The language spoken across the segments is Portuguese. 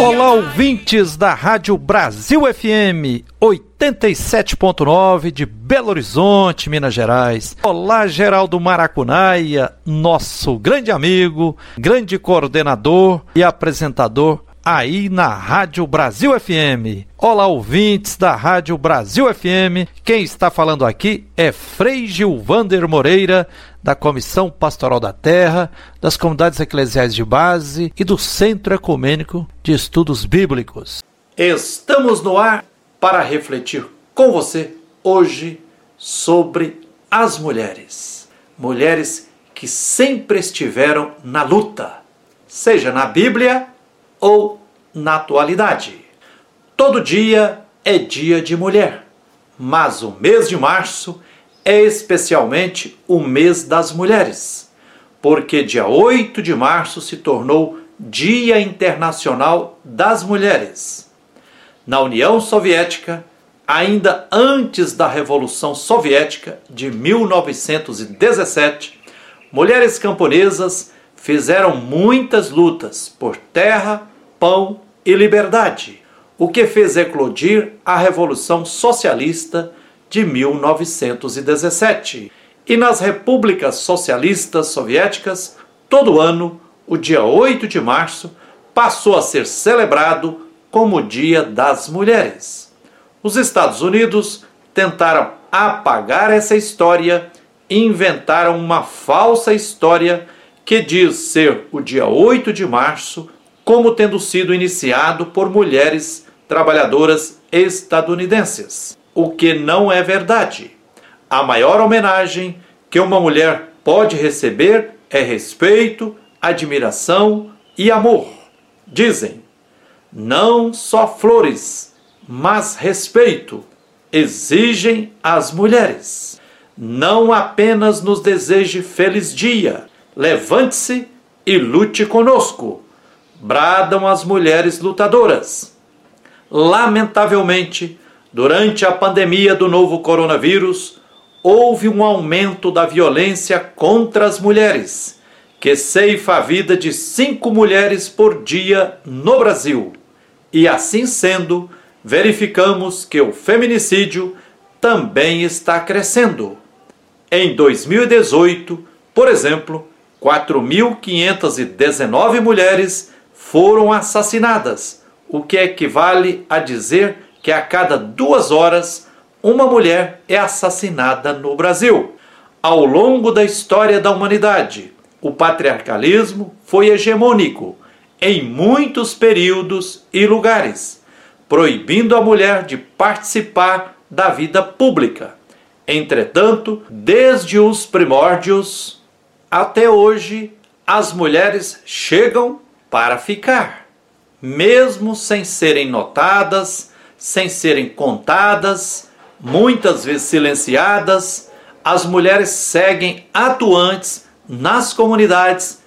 Olá, ouvintes da Rádio Brasil FM 87.9 de Belo Horizonte, Minas Gerais. Olá, Geraldo Maracunaia, nosso grande amigo, grande coordenador e apresentador aí na Rádio Brasil FM. Olá, ouvintes da Rádio Brasil FM. Quem está falando aqui é Frei Gilvander Moreira, da Comissão Pastoral da Terra, das Comunidades Eclesiais de Base e do Centro Ecumênico de Estudos Bíblicos. Estamos no ar para refletir com você hoje sobre as mulheres. Mulheres que sempre estiveram na luta, seja na Bíblia ou na atualidade. Todo dia é dia de mulher, mas o mês de março é especialmente o mês das mulheres, porque dia 8 de março se tornou Dia Internacional das Mulheres. Na União Soviética, ainda antes da Revolução Soviética de 1917, mulheres camponesas fizeram muitas lutas por terra, pão e liberdade, o que fez eclodir a Revolução Socialista de 1917. E nas repúblicas socialistas soviéticas, todo ano, o dia 8 de março passou a ser celebrado como Dia das Mulheres. Os Estados Unidos tentaram apagar essa história e inventaram uma falsa história que diz ser o dia 8 de março como tendo sido iniciado por mulheres trabalhadoras estadunidenses, o que não é verdade. A maior homenagem que uma mulher pode receber é respeito, admiração e amor. Dizem, não só flores, mas respeito exigem as mulheres. Não apenas nos deseje feliz dia, levante-se e lute conosco bradam as mulheres lutadoras. Lamentavelmente, durante a pandemia do novo coronavírus, houve um aumento da violência contra as mulheres, que ceifa a vida de cinco mulheres por dia no Brasil. E assim sendo, verificamos que o feminicídio também está crescendo. Em 2018, por exemplo, 4.519 mulheres foram assassinadas, o que equivale a dizer que a cada duas horas uma mulher é assassinada no Brasil. Ao longo da história da humanidade, o patriarcalismo foi hegemônico em muitos períodos e lugares, proibindo a mulher de participar da vida pública. Entretanto, desde os primórdios até hoje, as mulheres chegam para ficar, mesmo sem serem notadas, sem serem contadas, muitas vezes silenciadas, as mulheres seguem atuantes nas comunidades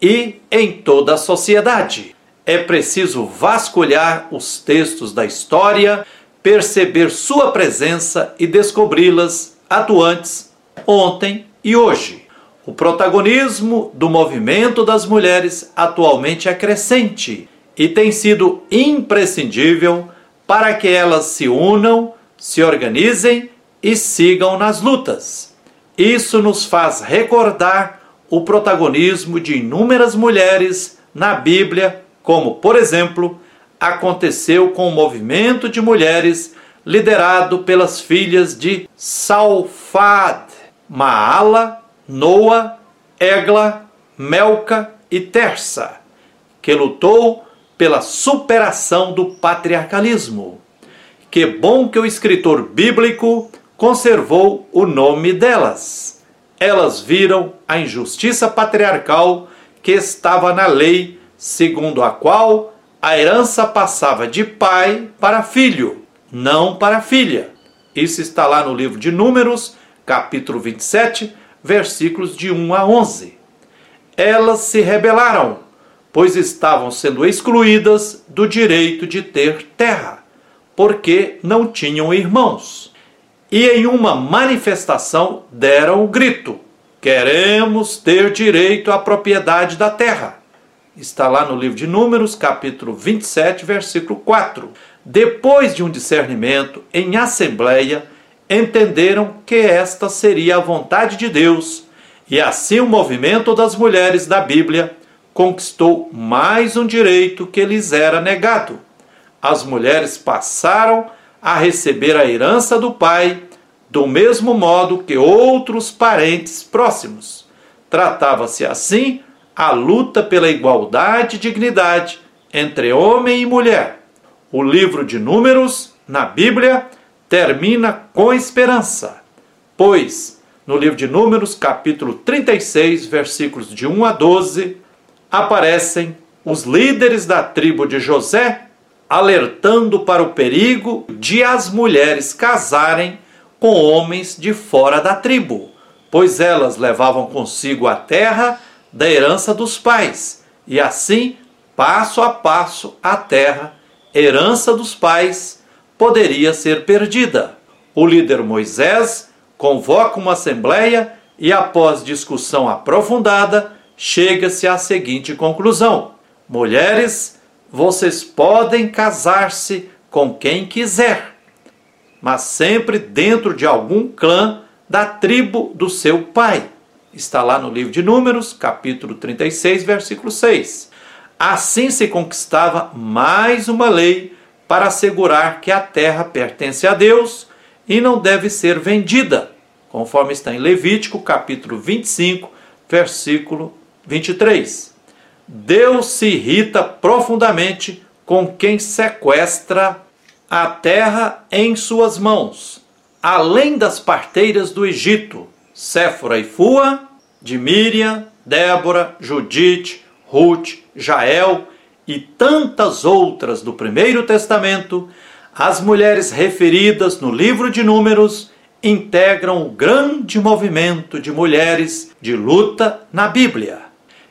e em toda a sociedade. É preciso vasculhar os textos da história, perceber sua presença e descobri-las atuantes ontem e hoje. O protagonismo do movimento das mulheres atualmente é crescente e tem sido imprescindível para que elas se unam, se organizem e sigam nas lutas. Isso nos faz recordar o protagonismo de inúmeras mulheres na Bíblia, como, por exemplo, aconteceu com o movimento de mulheres liderado pelas filhas de Salfad, Maala Noa, Egla, Melca e Tersa, que lutou pela superação do patriarcalismo. Que bom que o escritor bíblico conservou o nome delas. Elas viram a injustiça patriarcal que estava na lei, segundo a qual a herança passava de pai para filho, não para filha. Isso está lá no livro de Números, capítulo 27, versículos de 1 a 11. Elas se rebelaram, pois estavam sendo excluídas do direito de ter terra, porque não tinham irmãos. E em uma manifestação deram o grito: Queremos ter direito à propriedade da terra. Está lá no livro de Números, capítulo 27, versículo 4. Depois de um discernimento em assembleia, entenderam que esta seria a vontade de Deus, e assim o movimento das mulheres da Bíblia conquistou mais um direito que lhes era negado. As mulheres passaram a receber a herança do pai do mesmo modo que outros parentes próximos. Tratava-se assim a luta pela igualdade e dignidade entre homem e mulher. O livro de Números, na Bíblia, termina com esperança, pois no livro de Números, capítulo 36, versículos de 1 a 12, aparecem os líderes da tribo de José alertando para o perigo de as mulheres casarem com homens de fora da tribo, pois elas levavam consigo a terra da herança dos pais, e assim, passo a passo, a terra, herança dos pais, poderia ser perdida. O líder Moisés convoca uma assembleia e, após discussão aprofundada, chega-se à seguinte conclusão: Mulheres, vocês podem casar-se com quem quiser, mas sempre dentro de algum clã da tribo do seu pai. Está lá no livro de Números, capítulo 36, versículo 6. Assim se conquistava mais uma lei para assegurar que a terra pertence a Deus e não deve ser vendida, conforme está em Levítico, capítulo 25, versículo 23. Deus se irrita profundamente com quem sequestra a terra em suas mãos, além das parteiras do Egito, Séfora e Fua, de Miriam, Débora, Judite, Ruth, Jael e tantas outras do Primeiro Testamento, as mulheres referidas no livro de Números integram o grande movimento de mulheres de luta na Bíblia.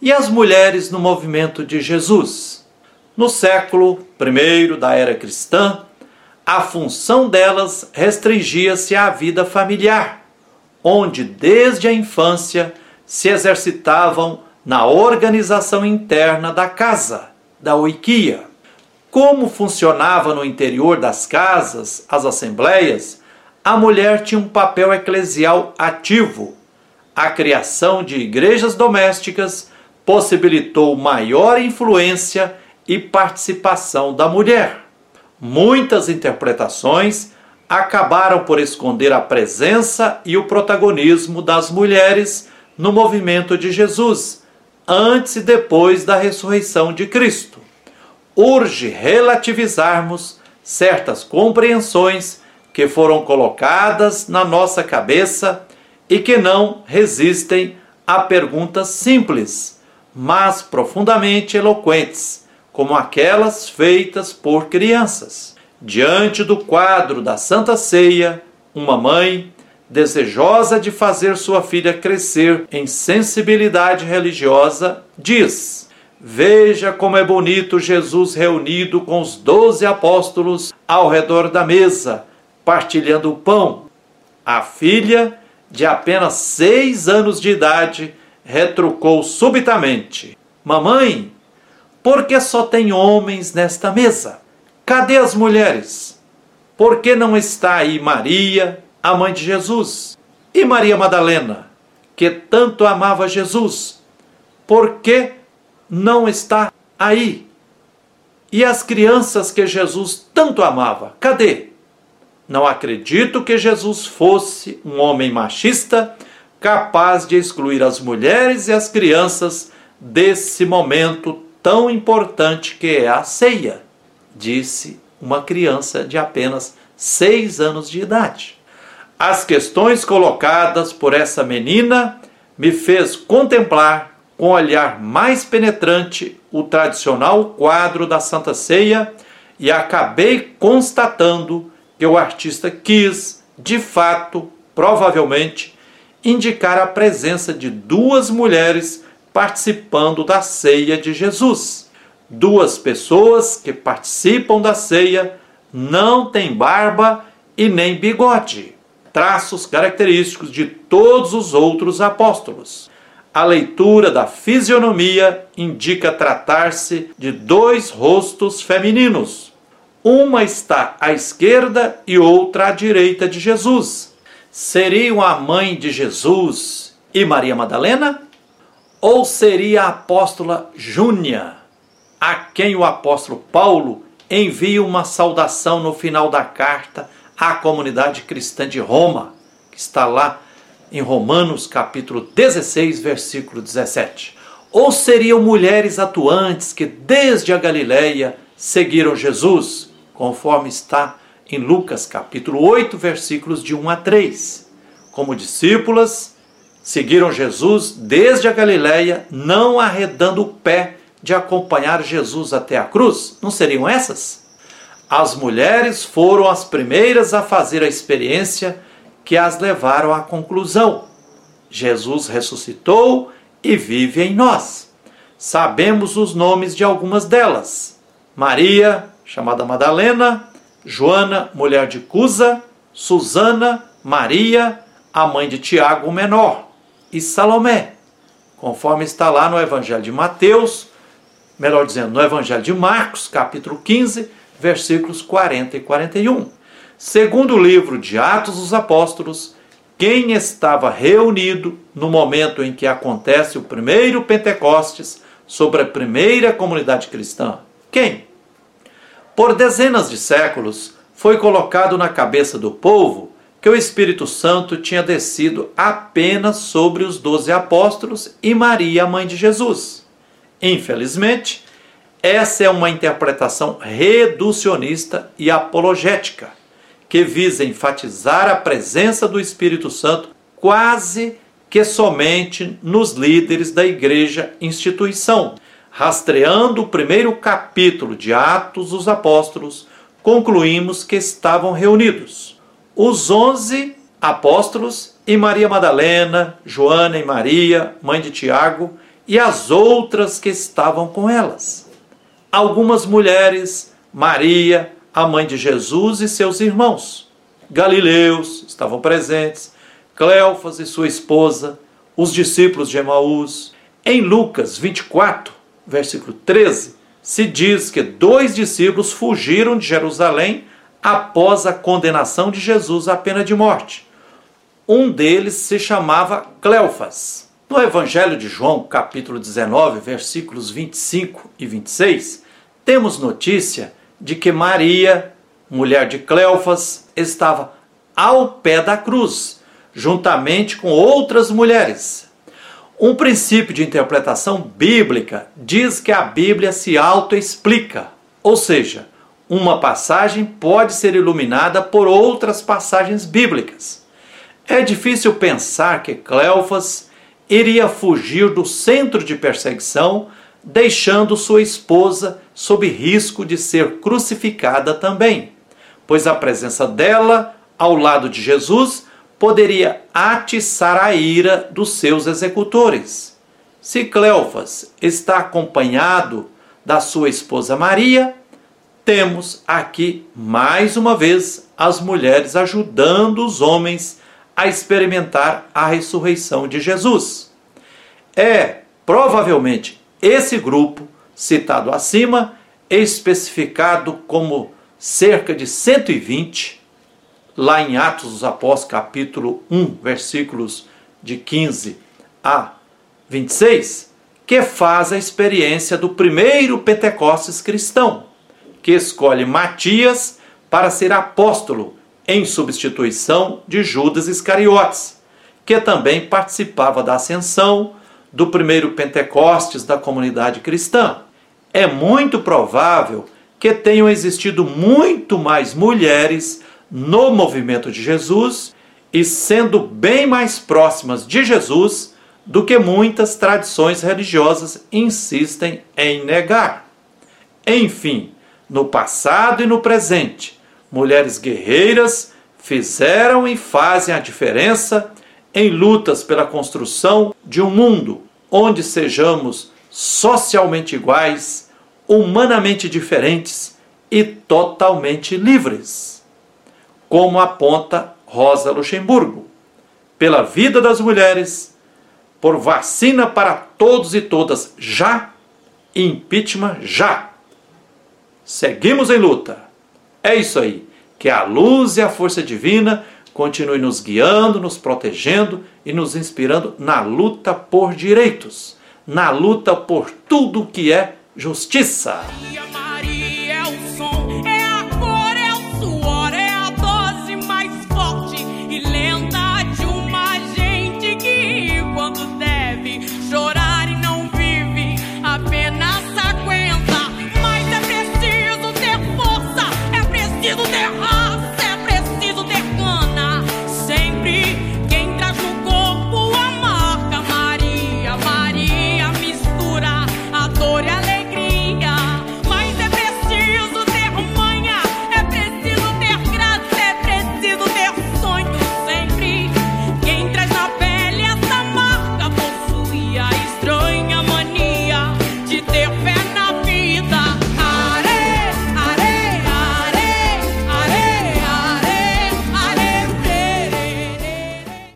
E as mulheres no movimento de Jesus? No século I da era cristã, a função delas restringia-se à vida familiar, onde desde a infância se exercitavam na organização interna da casa, da oikia. Como funcionava no interior das casas as assembleias, a mulher tinha um papel eclesial ativo. A criação de igrejas domésticas possibilitou maior influência e participação da mulher. Muitas interpretações acabaram por esconder a presença e o protagonismo das mulheres no movimento de Jesus, antes e depois da ressurreição de Cristo. Urge relativizarmos certas compreensões que foram colocadas na nossa cabeça e que não resistem a perguntas simples, mas profundamente eloquentes como aquelas feitas por crianças. Diante do quadro da Santa Ceia, uma mãe, desejosa de fazer sua filha crescer em sensibilidade religiosa, diz: Veja como é bonito Jesus reunido com os doze apóstolos ao redor da mesa, partilhando o pão. A filha, de apenas seis anos de idade, retrucou subitamente: Mamãe, por que só tem homens nesta mesa? Cadê as mulheres? Por que não está aí Maria, a mãe de Jesus? E Maria Madalena, que tanto amava Jesus? Por que não está aí? E as crianças que Jesus tanto amava? Cadê? Não acredito que Jesus fosse um homem machista capaz de excluir as mulheres e as crianças desse momento tão importante que é a ceia, disse uma criança de apenas seis anos de idade. As questões colocadas por essa menina me fez contemplar com olhar mais penetrante o tradicional quadro da Santa Ceia e acabei constatando que o artista quis, de fato, provavelmente, indicar a presença de duas mulheres participando da ceia de Jesus. Duas pessoas que participam da ceia não têm barba e nem bigode, traços característicos de todos os outros apóstolos. a leitura da fisionomia indica tratar-se de dois rostos femininos. Uma está à esquerda e outra à direita de Jesus. Seriam a mãe de Jesus e Maria Madalena? Ou seria a apóstola Júnia, a quem o apóstolo Paulo envia uma saudação no final da carta à comunidade cristã de Roma, que está lá em Romanos capítulo 16, versículo 17. Ou seriam mulheres atuantes que desde a Galileia seguiram Jesus, conforme está em Lucas capítulo 8, versículos de 1 a 3. Como discípulas, seguiram Jesus desde a Galileia, não arredando o pé de acompanhar Jesus até a cruz. Não seriam essas? As mulheres foram as primeiras a fazer a experiência que as levaram à conclusão: Jesus ressuscitou e vive em nós. Sabemos os nomes de algumas delas: Maria, chamada Madalena, Joana, mulher de Cusa, Susana, Maria, a mãe de Tiago o menor, e Salomé, conforme está lá no Evangelho de Mateus, melhor dizendo, no Evangelho de Marcos, capítulo 15, versículos 40 e 41. Segundo o livro de Atos dos Apóstolos, quem estava reunido no momento em que acontece o primeiro Pentecostes sobre a primeira comunidade cristã? Quem? Por dezenas de séculos, foi colocado na cabeça do povo que o Espírito Santo tinha descido apenas sobre os doze apóstolos e Maria, mãe de Jesus. Infelizmente, essa é uma interpretação reducionista e apologética que visa enfatizar a presença do Espírito Santo quase que somente nos líderes da igreja instituição. Rastreando o primeiro capítulo de Atos dos Apóstolos, concluímos que estavam reunidos os onze apóstolos e Maria Madalena, Joana e Maria, mãe de Tiago, e as outras que estavam com elas. Algumas mulheres, Maria, a mãe de Jesus e seus irmãos. Galileus estavam presentes, Cleofas e sua esposa, os discípulos de Emaús. Em Lucas 24, versículo 13, se diz que dois discípulos fugiram de Jerusalém após a condenação de Jesus à pena de morte. Um deles se chamava Cleofas. No Evangelho de João, capítulo 19, versículos 25 e 26, temos notícia de que Maria, mulher de Cleofas, estava ao pé da cruz, juntamente com outras mulheres. Um princípio de interpretação bíblica diz que a Bíblia se autoexplica, ou seja, uma passagem pode ser iluminada por outras passagens bíblicas. É difícil pensar que Cleofas iria fugir do centro de perseguição deixando sua esposa sob risco de ser crucificada também, pois a presença dela ao lado de Jesus poderia atiçar a ira dos seus executores. Se Cleofas está acompanhado da sua esposa Maria, temos aqui mais uma vez as mulheres ajudando os homens a experimentar a ressurreição de Jesus. É provavelmente esse grupo, citado acima, especificado como cerca de 120, lá em Atos dos Apóstolos, capítulo 1, versículos de 15 a 26, que faz a experiência do primeiro Pentecostes cristão, que escolhe Matias para ser apóstolo em substituição de Judas Iscariotes, que também participava da ascensão, do primeiro Pentecostes da comunidade cristã. É muito provável que tenham existido muito mais mulheres no movimento de Jesus e sendo bem mais próximas de Jesus do que muitas tradições religiosas insistem em negar. Enfim, no passado e no presente, mulheres guerreiras fizeram e fazem a diferença em lutas pela construção de um mundo onde sejamos socialmente iguais, humanamente diferentes e totalmente livres. Como aponta Rosa Luxemburgo, pela vida das mulheres, por vacina para todos e todas já, impeachment já. Seguimos em luta. É isso aí. Que a luz e a força divina continue nos guiando, nos protegendo e nos inspirando na luta por direitos, na luta por tudo que é justiça.